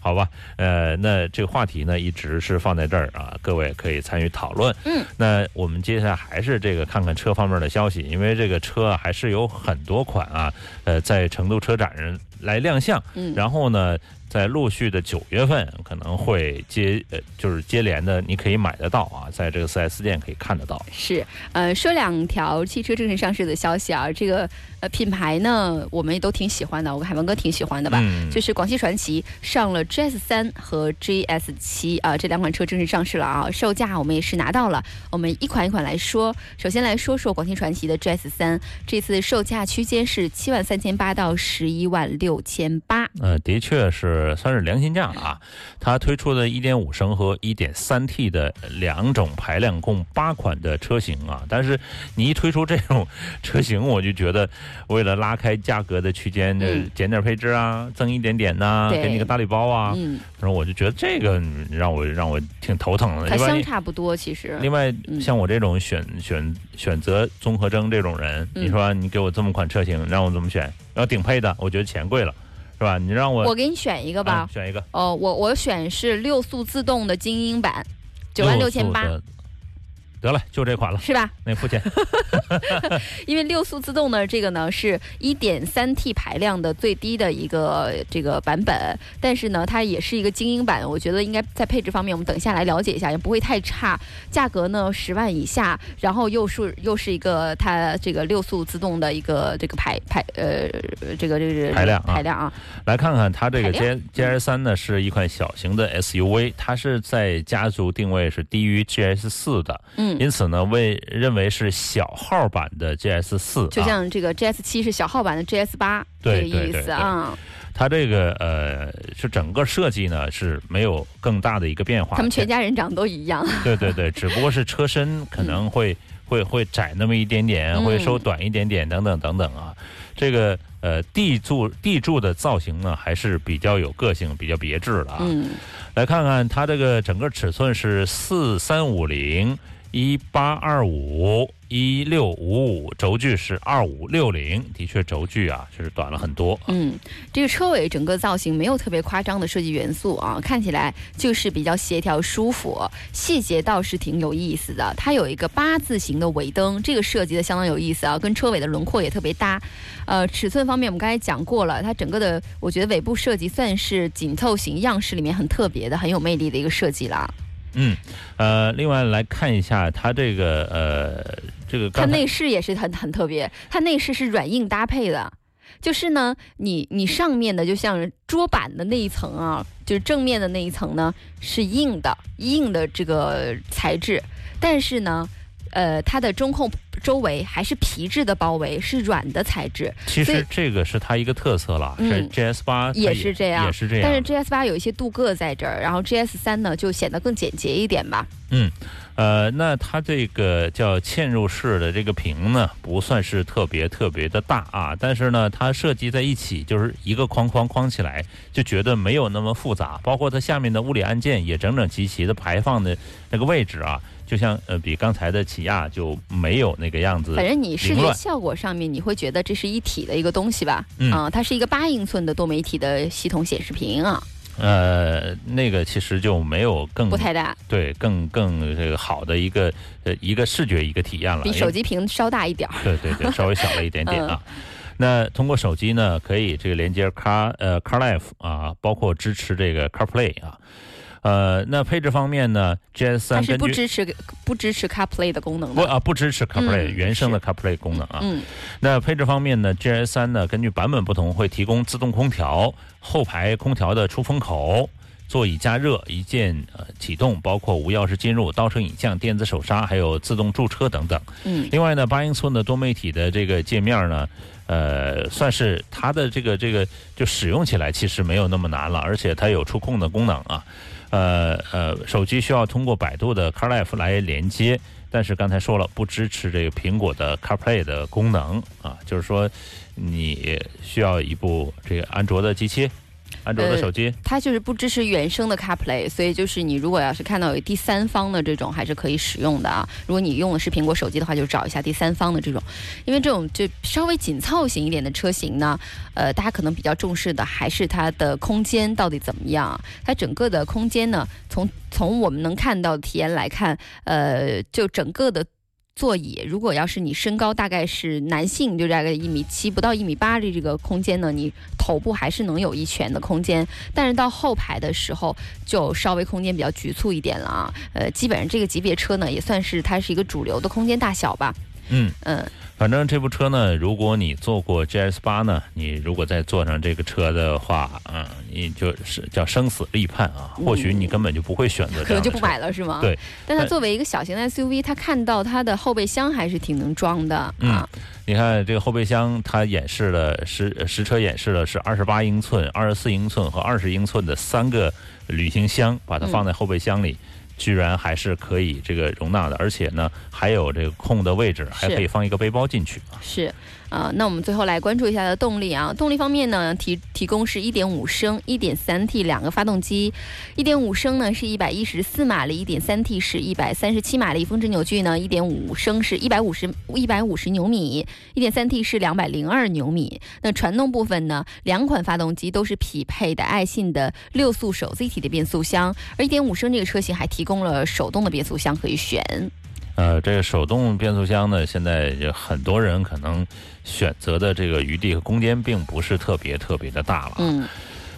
好吧？呃，那这个话题呢一直是放在这儿啊，各位可以参与讨论。嗯，那我们接下来还是这个看看车方面的消息，因为这个车啊还是有很多款啊，呃，在成都车展上来亮相，嗯，然后呢，在陆续的九月份可能会接呃，就是接连的，你可以买得到啊，在这个四 S 店可以看得到。是，呃，说两条汽车正式上市的消息啊，这个呃品牌呢，我们也都挺喜欢的，我跟海文哥挺喜欢的吧。嗯，就是广汽传祺上了 GS 三和 GS 七啊，这两款车正式上市了啊，售价我们也是拿到了。我们一款一款来说，首先来说说广汽传祺的 GS 三，这次售价区间是七万三千八到十一万六千八。呃，的确是算是良心价啊。它推出的一点五升和一点三 T 的两种排量，共八款的车型啊。但是你一推出这种车型，我就觉得为了拉开价格的区间，就嗯减点配置啊，增一点点呐、对给你个大礼包啊。嗯，然后我就觉得这个嗯让我让我挺头疼的。它相，差不多，其实。另外嗯像我这种选选选择综合征这种人，嗯你说你给我这么款车型，让我怎么选？要顶配的，我觉得钱贵了，是吧？你让我我给你选一个吧嗯，选一个。哦，我我选是六速自动的精英版，九万六千八，的。得了，就这款了，是吧？那付钱。因为六速自动呢，这个呢是一点三 T 排量的最低的一个这个版本，但是呢，它也是一个精英版，我觉得应该在配置方面，我们等一下来了解一下，也不会太差。价格呢十万以下，然后又是又是一个它这个六速自动的一个这个排排呃这个这个排量啊排量啊，来看看它这个海 G 量 G R 三呢，是一款小型的 S U V，它是在家族定位是低于 G S 四的，嗯。因此呢，为认为是小号版的 G S 四就啊。像这个 GS 七是小号版的 GS 八这个意思啊，它这个呃，是整个设计呢是没有更大的一个变化。他们全家人长得都一样。对对对，只不过是车身 可能会、会会窄那么一点点，嗯会收短一点点，等等等等啊。这个呃地柱地柱的造型呢，还是比较有个性、比较别致的啊。嗯，来看看它这个整个尺寸是四三五零。一八二五一六五五，轴距是二五六零，的确轴距啊是短了很多。嗯，这个车尾整个造型没有特别夸张的设计元素啊，看起来就是比较协调舒服，细节倒是挺有意思的。它有一个八字形的尾灯，这个设计的相当有意思啊，跟车尾的轮廓也特别搭。呃，尺寸方面我们刚才讲过了，它整个的我觉得尾部设计算是紧凑型样式里面很特别的、很有魅力的一个设计了。嗯，呃，另外来看一下它这个呃这个它内饰也是很很特别，它内饰是软硬搭配的。就是呢，你你上面的就像桌板的那一层啊，就是正面的那一层呢是硬的，硬的这个材质，但是呢，呃，它的中控周围还是皮质的包围，是软的材质。其实这个是它一个特色了，嗯是 GS 八也是这样也是这样。但是 GS 八有一些镀铬在这儿，然后 GS 三呢就显得更简洁一点吧。嗯，呃，那它这个叫嵌入式的这个屏呢，不算是特别特别的大啊，但是呢，它设计在一起就是一个框框框起来，就觉得没有那么复杂。包括它下面的物理按键也整整齐齐的排放的那个位置啊，就像呃比刚才的起亚就没有那个样子。反正你视觉效果上面，你会觉得这是一体的一个东西吧？嗯啊它是一个八英寸的多媒体的系统显示屏啊，呃，那个其实就没有更不太大，对更更这个好的一个呃一个视觉一个体验了，比手机屏稍大一点儿。对对对，稍微小了一点点啊。嗯那通过手机呢，可以这个连接 Car 呃 CarLife 啊，包括支持这个 CarPlay 啊。呃，那配置方面呢，GS 它是三根据不支持不支持 CarPlay 的功能的。不啊不支持 CarPlay、嗯原生的 CarPlay 功能啊。嗯，那配置方面呢，GS 三呢根据版本不同，会提供自动空调、后排空调的出风口。座椅加热、一键呃启动，包括无钥匙进入、倒车影像、电子手刹，还有自动驻车等等。嗯，另外呢，八英寸的多媒体的这个界面呢，呃，算是它的这个这个就使用起来其实没有那么难了，而且它有触控的功能啊。呃呃，手机需要通过百度的 CarLife 来连接，但是刚才说了不支持这个苹果的 CarPlay 的功能啊，就是说你需要一部这个安卓的机器，安卓的呃手机。它就是不支持原生的 CarPlay，所以就是你如果要是看到有第三方的这种，还是可以使用的啊。如果你用的是苹果手机的话，就找一下第三方的这种，因为这种就稍微紧凑型一点的车型呢，呃，大家可能比较重视的还是它的空间到底怎么样。它整个的空间呢，从从我们能看到的体验来看，呃，就整个的。座椅，如果要是你身高大概是男性，就大概一米七不到一米八的这个空间呢，你头部还是能有一拳的空间。但是到后排的时候，就稍微空间比较局促一点了啊。呃，基本上这个级别车呢，也算是它是一个主流的空间大小吧。嗯嗯，反正这部车呢，如果你坐过 GS 八呢，你如果再坐上这个车的话，嗯，你就是叫生死立判啊。或许你根本就不会选择可能就不买了是吗？对。但它作为一个小型的 SUV，它看到它的后备箱还是挺能装的嗯啊。你看这个后备箱，它演示了实实车演示了是二十八英寸、二十四英寸和二十英寸的三个旅行箱，把它放在后备箱里。居然还是可以这个容纳的，而且呢还有这个空的位置，还可以放一个背包进去啊。是，啊、那我们最后来关注一下它的动力啊。动力方面呢，提提供是1.5升、1.3T 两个发动机，1.5升呢是114马力，1.3T 是137马力，峰值扭矩呢1.5升是150 150牛米，1.3T 是202牛米。那传动部分呢，两款发动机都是匹配的爱信的六速手自一体的变速箱，而1.5升这个车型还提供了手动的变速箱可以选。呃，这个手动变速箱呢，现在就很多人可能选择的这个余地和空间并不是特别特别的大了。嗯，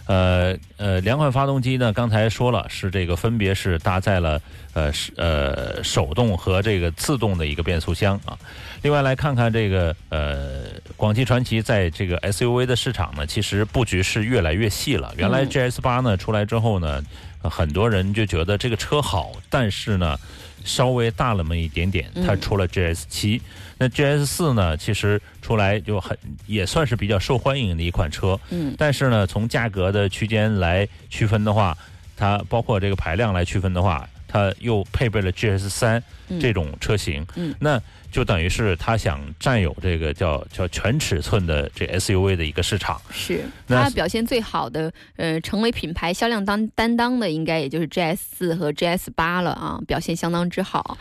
呃呃，两款发动机呢，刚才说了是这个分别是搭载了呃是呃手动和这个自动的一个变速箱啊。另外来看看这个呃广汽传祺在这个 SUV 的市场呢，其实布局是越来越细了。原来嗯 GS 八呢出来之后呢，呃很多人就觉得这个车好，但是呢。稍微大了那么一点点，它嗯出了 GS 七、那 GS 四呢，其实出来就很也算是比较受欢迎的一款车，嗯但是呢，从价格的区间来区分的话，它包括这个排量来区分的话，它又配备了 GS 三嗯这种车型，嗯那就等于是他想占有这个叫叫全尺寸的这 SUV 的一个市场。是那它表现最好的，呃，成为品牌销量当担当的，应该也就是 GS 四和 GS 八了啊，表现相当之好。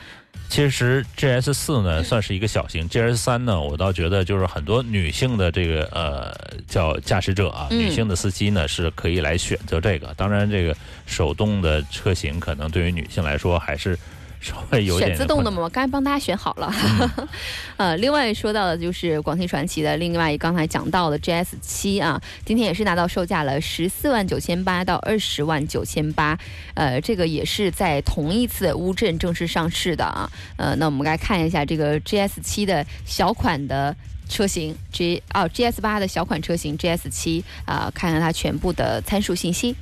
其实 GS 四呢算是一个小型，GS 三呢，我倒觉得就是很多女性的这个呃叫驾驶者啊，嗯女性的司机呢是可以来选择这个。当然，这个手动的车型可能对于女性来说还是稍微有点选自动的困嘛，我刚才帮大家选好了。嗯 呃，另外说到的就是广汽传祺的另外刚才讲到的 GS 七啊，今天也是拿到售价了十四万九千八到二十万九千八，呃，这个也是在同一次乌镇正式上市的啊。呃，那我们来看一下这个 GS 七的小款的。车型 G 哦 GS 八的小款车型 GS 七啊，看看它全部的参数信息。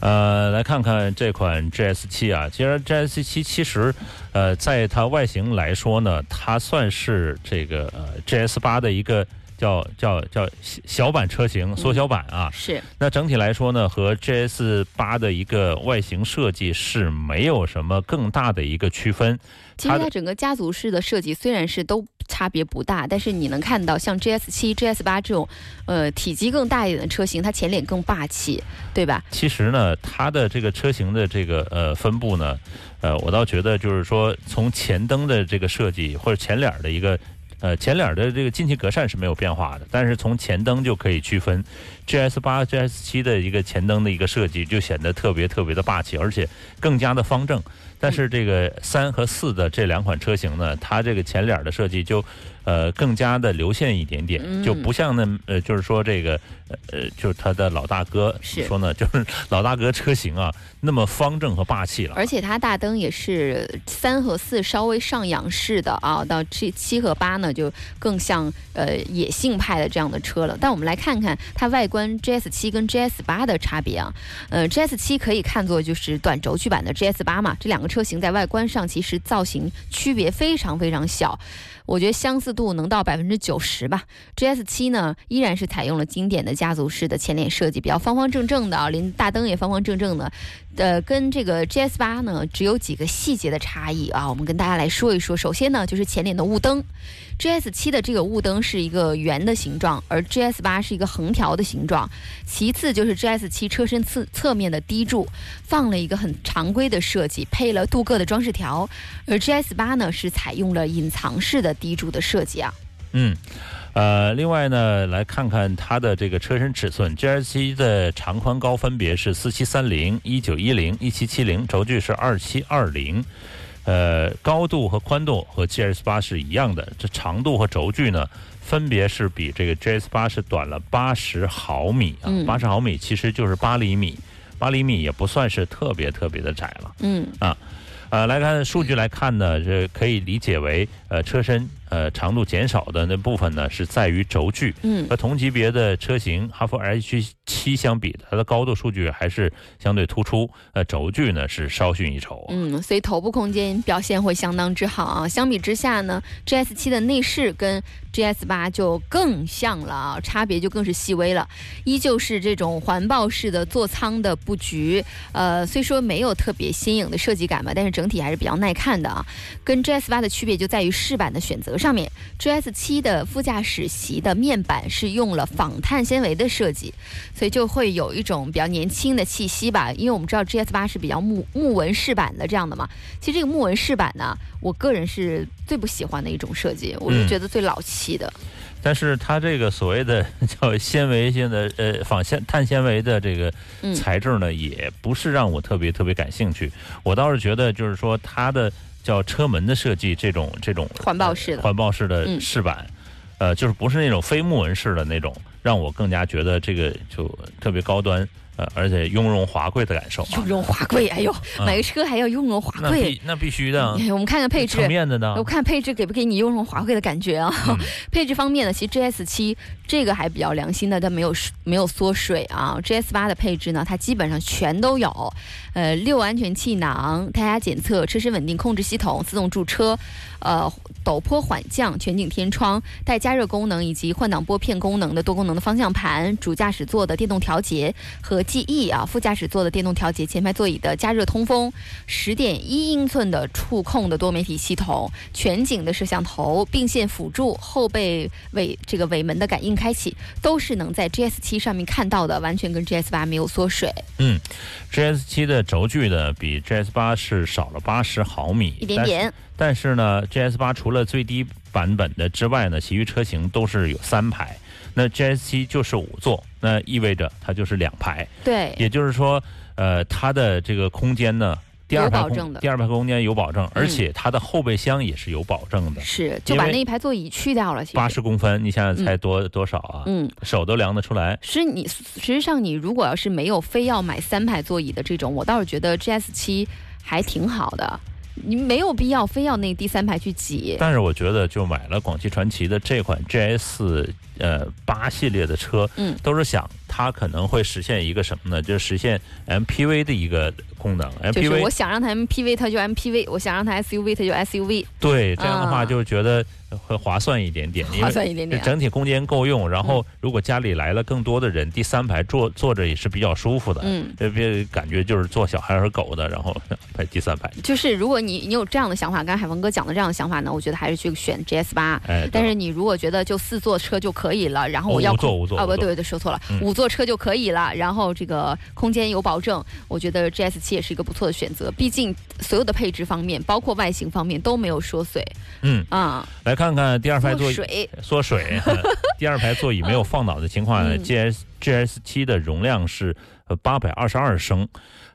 呃，来看看这款 GS 七啊，其实 GS 七其实，呃，在它外形来说呢，它算是这个呃 GS 八的一个叫叫叫小小版车型，缩小版啊。是，那整体来说呢，和 GS 八的一个外形设计是没有什么更大的一个区分。其实它整个家族式的设计虽然是都差别不大，但是你能看到像 GS 七、GS 八这种，呃，体积更大一点的车型，它前脸更霸气，对吧？其实呢，它的这个车型的这个呃分布呢，呃，我倒觉得就是说，从前灯的这个设计或者前脸的一个。呃，前脸的这个进气格栅是没有变化的，但是从前灯就可以区分，GS 八、GS 七的一个前灯的一个设计就显得特别特别的霸气，而且更加的方正。但是这个三和四的这两款车型呢，它这个前脸的设计就。呃，更加的流线一点点，就不像那呃，就是说这个呃，就是他的老大哥说呢，就是老大哥车型啊，那么方正和霸气了。而且它大灯也是三和四稍微上仰式的啊，到七七和八呢就更像呃野性派的这样的车了。但我们来看看它外观 GS 七跟 GS 八的差别啊，呃，GS 七可以看作就是短轴距版的 GS 八嘛，这两个车型在外观上其实造型区别非常非常小。我觉得相似度能到百分之九十吧。GS 七呢，依然是采用了经典的家族式的前脸设计，比较方方正正的啊，连大灯也方方正正的。呃，跟这个 GS 八呢，只有几个细节的差异啊。我们跟大家来说一说。首先呢，就是前脸的雾灯，GS 七的这个雾灯是一个圆的形状，而 GS 八是一个横条的形状。其次就是 GS 七车身侧侧面的低柱放了一个很常规的设计，配了镀铬的装饰条，而 GS 八呢是采用了隐藏式的低柱的设计啊。嗯。呃，另外呢，来看看它的这个车身尺寸，GS 七的长宽高分别是四七三零、一九一零、一七七零，轴距是二七二零，呃，高度和宽度和 GS 八是一样的，这长度和轴距呢，分别是比这个 GS 八是短了八十毫米啊，八十毫米其实就是八厘米，八厘米也不算是特别特别的窄了，嗯啊，呃，来看数据来看呢，是可以理解为呃车身。呃，长度减少的那部分呢，是在于轴距。嗯，和同级别的车型哈弗 H 七相比，它的高度数据还是相对突出。呃，轴距呢是稍逊一筹。嗯，所以头部空间表现会相当之好啊。相比之下呢，GS 七的内饰跟 GS 八就更像了啊，差别就更是细微了。依旧是这种环抱式的座舱的布局，呃，虽说没有特别新颖的设计感吧，但是整体还是比较耐看的啊。跟 GS 八的区别就在于饰板的选择。上面 GS 七的副驾驶席的面板是用了仿碳纤维的设计，所以就会有一种比较年轻的气息吧。因为我们知道 GS 八是比较木木纹饰板的这样的嘛。其实这个木纹饰板呢，我个人是最不喜欢的一种设计，我是觉得最老气的。但是它这个所谓的 叫纤维性的呃仿纤碳纤维的这个材质呢，也不是让我特别特别感兴趣。我倒是觉得就是说它的。叫车门的设计，这种这种环抱式的。环抱式的饰板，呃，就是不是那种非木纹式的那种，让我更加觉得这个就特别高端。呃，而且雍容华贵的感受，雍容华贵，哎呦，买个车还要雍容华贵，那必那必须的。我们看看配置，面的呢？我看配置给不给你雍容华贵的感觉啊？配置方面呢，其实 GS 七这个还比较良心的，它没有没有缩水啊。GS 八的配置呢，它基本上全都有，呃，六安全气囊、胎压检测、车身稳定控制系统、自动驻车。呃，陡坡缓降、全景天窗、带加热功能以及换挡拨片功能的多功能的方向盘、主驾驶座的电动调节和记忆啊，副驾驶座的电动调节、前排座椅的加热通风、十点一英寸的触控的多媒体系统、全景的摄像头、并线辅助、后背尾这个尾门的感应开启，都是能在 GS 七上面看到的，完全跟 GS 八没有缩水。嗯，GS 七的轴距呢，比 GS 八是少了八十毫米，一点点。但是呢，GS 八除了最低版本的之外呢，其余车型都是有三排。那 GS 七就是五座，那意味着它就是两排。对，也就是说，呃，它的这个空间呢，第二排空第二排空间有保证，而且它的后备箱也是有保证的。是，就把那一排座椅去掉了。八十公分，你想想才多多少啊？嗯，手都量得出来。是你实际上你如果要是没有非要买三排座椅的这种，我倒是觉得 GS 七还挺好的。你没有必要非要那第三排去挤。但是我觉得，就买了广汽传祺的这款 GS 呃八系列的车，嗯，都是想它可能会实现一个什么呢？就是实现 MPV 的一个功能。就是我 MPV 想让它 MPV，它就 MPV；我想让它 SUV，它就 SUV，对这样的话啊就觉得会划算一点点，划算一点点。整体空间够用。然后如果家里来了更多的人，第三排坐坐着也是比较舒服的。嗯，这别感觉就是坐小孩和狗的，然后排第三排。就是如果你你有这样的想法，刚才海峰哥讲的这样的想法呢，我觉得还是去选 GS 八。哎，但是你如果觉得就四座车就可以了，然后我要哦五座啊不五座啊不对对说错了，嗯。五座车就可以了，然后这个空间有保证，我觉得 GS 七也是一个不错的选择。毕竟所有的配置方面，包括外形方面都没有缩水。嗯，啊，来看看第二排座椅。缩水。缩水，第二排座椅没有放倒的情况下嗯，GS GS 七的容量是呃八百二十二升，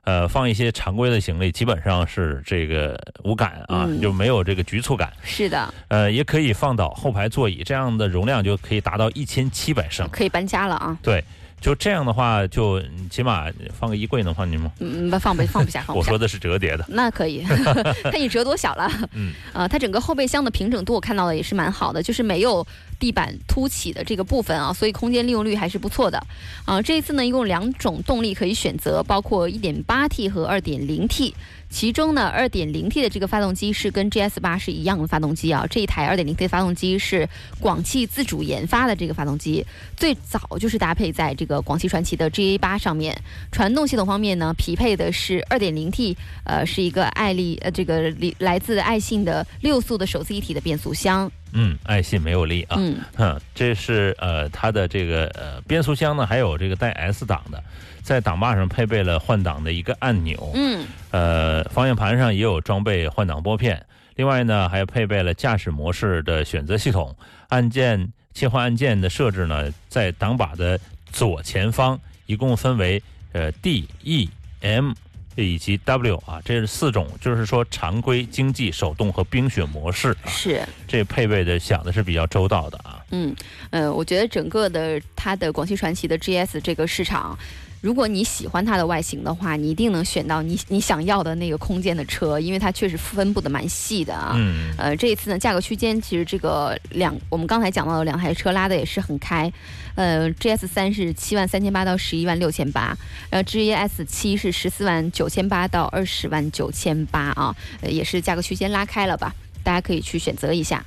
呃，放一些常规的行李基本上是这个无感啊，嗯就没有这个局促感。是的，呃，也可以放倒后排座椅，这样的容量就可以达到一千七百升。可以搬家了啊。对，就这样的话，就嗯起码放个衣柜能放进吗？嗯，不放不放不下，放不下我说。的是折叠的。那可以，看你折多小了。嗯，呃，它整个后备箱的平整度我看到的也是蛮好的，就是没有地板凸起的这个部分啊，所以空间利用率还是不错的。啊、这一次呢，一共两种动力可以选择，包括 1.8T 和 2.0T。其中呢，2.0T 的这个发动机是跟 GS 八是一样的发动机啊。这一台 2.0T 的发动机是广汽自主研发的这个发动机，最早就是搭配在这个广汽传祺的 GA 八上面。传动系统方面呢，匹配的是 2.0T，呃，是一个爱丽呃这个里来自爱信的六速的手自一体的变速箱。嗯，爱信没有力啊。嗯，哼，这是呃它的这个呃变速箱呢，还有这个带 S 档的，在挡把上配备了换挡的一个按钮，嗯，呃，方向盘上也有装备换挡拨片。另外呢，还配备了驾驶模式的选择系统，按键切换按键的设置呢，在挡把的左前方，一共分为呃 D、E、M 以及 W 啊，这是四种，就是说常规、经济、手动和冰雪模式啊，是。这配备的想的是比较周到的啊。嗯，呃，我觉得整个的它的广汽传祺的 GS 这个市场，如果你喜欢它的外形的话，你一定能选到你你想要的那个空间的车，因为它确实分布的蛮细的啊。嗯，呃，这一次呢，价格区间其实这个两，我们刚才讲到的两台车拉的也是很开，呃，GS 三是七万三千八到十一万六千八，呃，GS 七是十四万九千八到二十万九千八啊，呃，也是价格区间拉开了吧，大家可以去选择一下。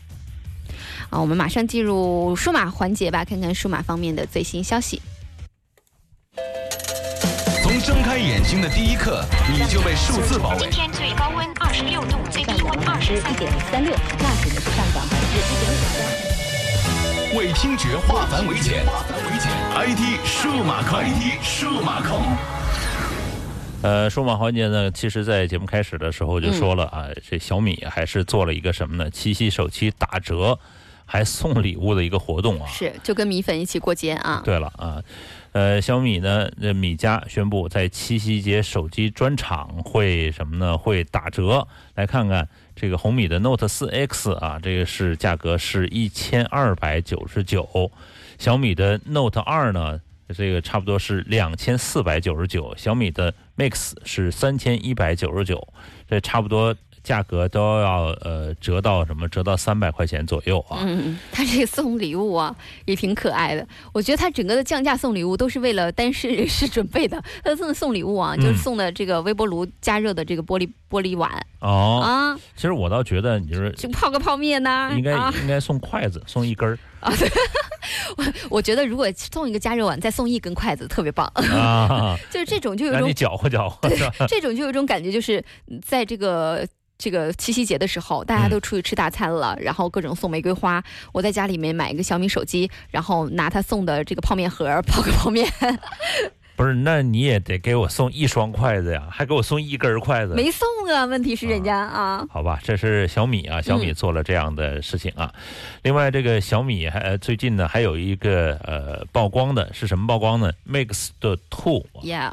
啊，我们马上进入数码环节吧，看看数码方面的最新消息。从睁开眼睛的第一刻，你就被数字包围今。天最高温二十六度，最低温二十一点。三六，那指呢是上涨百分之一点五三。为听觉化繁为简，IT 数码控，IT 数码控。呃，数码环节呢，其实，在节目开始的时候就说了啊，这小米还是做了一个什么呢？七夕首期打折，还送礼物的一个活动啊。是，就跟米粉一起过节啊。对了啊，呃，小米呢，这米家宣布在七夕节手机专场会什么呢？会打折。来看看这个红米的 Note 4 X 啊，这个是价格是一千二百九十九，小米的 Note 2呢，这个差不多是两千四百九十九，小米的 Mix 是三千一百九十九，这差不多价格都要呃折到什么？折到三百块钱左右啊。嗯，他这个送礼物啊，也挺可爱的。我觉得他整个的降价送礼物都是为了单身人士准备的。他送的送礼物啊，就是送的这个微波炉加热的这个玻璃玻璃碗哦，啊，其实我倒觉得你就是就泡个泡面呐、应该啊。应该送筷子，送一根儿啊我 我觉得如果送一个加热碗，再送一根筷子，特别棒。啊，就是这种就有一种搅和搅和？这种就有一种感觉，就是嗯在这个。这个七夕节的时候，大家都出去吃大餐了，然后各种送玫瑰花。我在家里面买一个小米手机，然后拿他送的这个泡面盒 泡个泡面，不是，那你也得给我送一双筷子呀，还给我送一根筷子。没送啊。问题是人家啊，好吧，这是小米啊，小米做了这样的事情啊。另外，这个小米还呃最近呢还有一个呃曝光的是什么曝光呢？Mix 的 Two，，Yeah，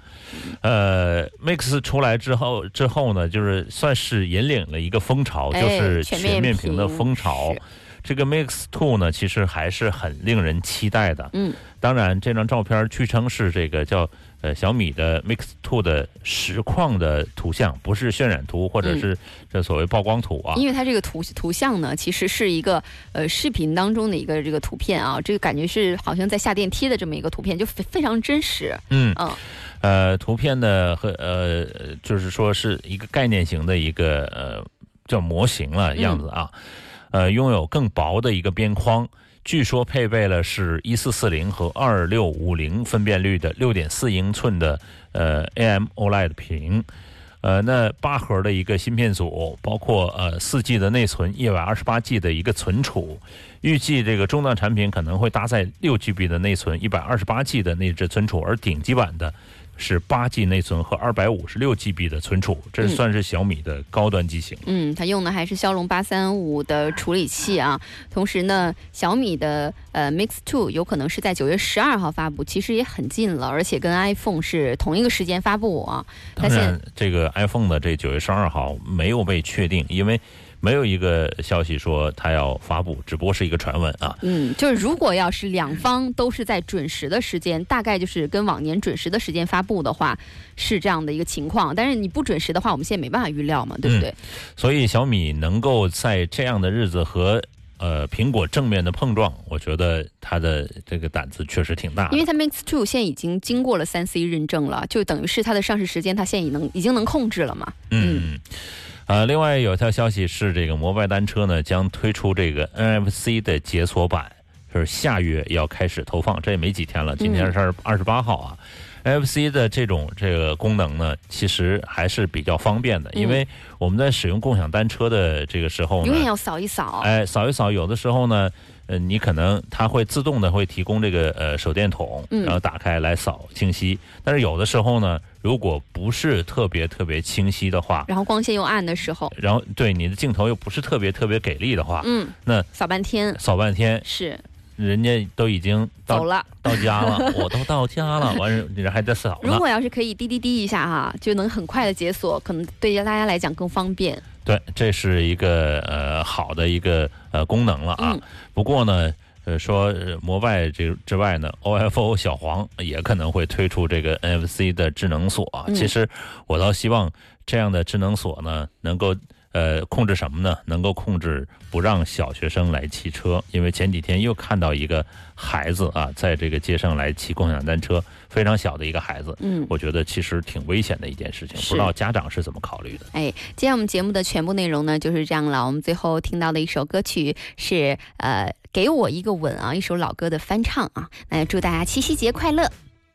呃，Mix 出来之后之后呢，就是算是引领了一个风潮，就哎是全面屏的风潮是。这个 Mix Two 呢，其实还是很令人期待的。嗯，当然，这张照片据称是这个叫呃小米的 Mix Two 的实况的图像，不是渲染图或者是这所谓曝光图啊。因为它这个图图像呢，其实是一个呃视频当中的一个这个图片啊，这个感觉是好像在下电梯的这么一个图片，就非非常真实。嗯嗯呃，图片呢和呃就是说是一个概念型的一个呃叫模型了样子啊，呃拥有更薄的一个边框。据说配备了是一四四零和二六五零分辨率的六点四英寸的呃 AMOLED 屏，呃，那八核的一个芯片组，包括呃四 G 的内存，一百二十八 G 的一个存储，预计这个中端产品可能会搭载六 GB 的内存，一百二十八 G 的内置存储，而顶级版的是八 G 内存和二百五十六 GB 的存储，这算是小米的高端机型。嗯，它用的还是骁龙八三五的处理器啊。同时呢，小米的呃 Mix Two 有可能是在九月十二号发布，其实也很近了，而且跟 iPhone 是同一个时间发布啊。当然，这个 iPhone 的这九月十二号没有被确定，因为没有一个消息说它要发布，只不过是一个传闻啊。嗯，就是如果要是两方都是在准时的时间，大概就是跟往年准时的时间发布的话，是这样的一个情况。但是你不准时的话，我们现在没办法预料嘛，对不对？所以小米能够在这样的日子和呃苹果正面的碰撞，我觉得它的这个胆子确实挺大。因为它 Mix Two 现在已经经过了三 C 认证了，就等于是它的上市时间，它现在已能已经能控制了嘛。嗯，呃，另外有一条消息是，这个摩拜单车呢将推出这个 NFC 的解锁版，就是下月要开始投放，这也没几天了，今天是二十八号啊。NFC 的这种这个功能呢，其实还是比较方便的，因为我们在使用共享单车的这个时候呢，永远要扫一扫。哎，扫一扫，有的时候呢，呃，你可能它会自动的会提供这个呃手电筒，嗯然后打开来扫清晰。但是有的时候呢，如果不是特别特别清晰的话，然后光线又暗的时候，然后对你的镜头又不是特别特别给力的话，嗯，那扫半天扫半天，是人家都已经到走了。到家了，我都到家了，完事你这还在扫呢。如果要是可以滴滴滴一下哈，就能很快的解锁，可能对大家来讲更方便。对，这是一个呃好的一个呃功能了啊。嗯不过呢，呃说呃摩拜这之外呢，OFO 小黄也可能会推出这个 NFC 的智能锁其实我倒希望这样的智能锁呢，能够呃控制什么呢？能够控制不让小学生来骑车，因为前几天又看到一个孩子啊，在这个街上来骑共享单车，非常小的一个孩子。嗯，我觉得其实挺危险的一件事情，不知道家长是怎么考虑的。哎，今天我们节目的全部内容呢就是这样了。我们最后听到的一首歌曲是呃“给我一个吻”啊，一首老歌的翻唱啊。那祝大家七夕节快乐！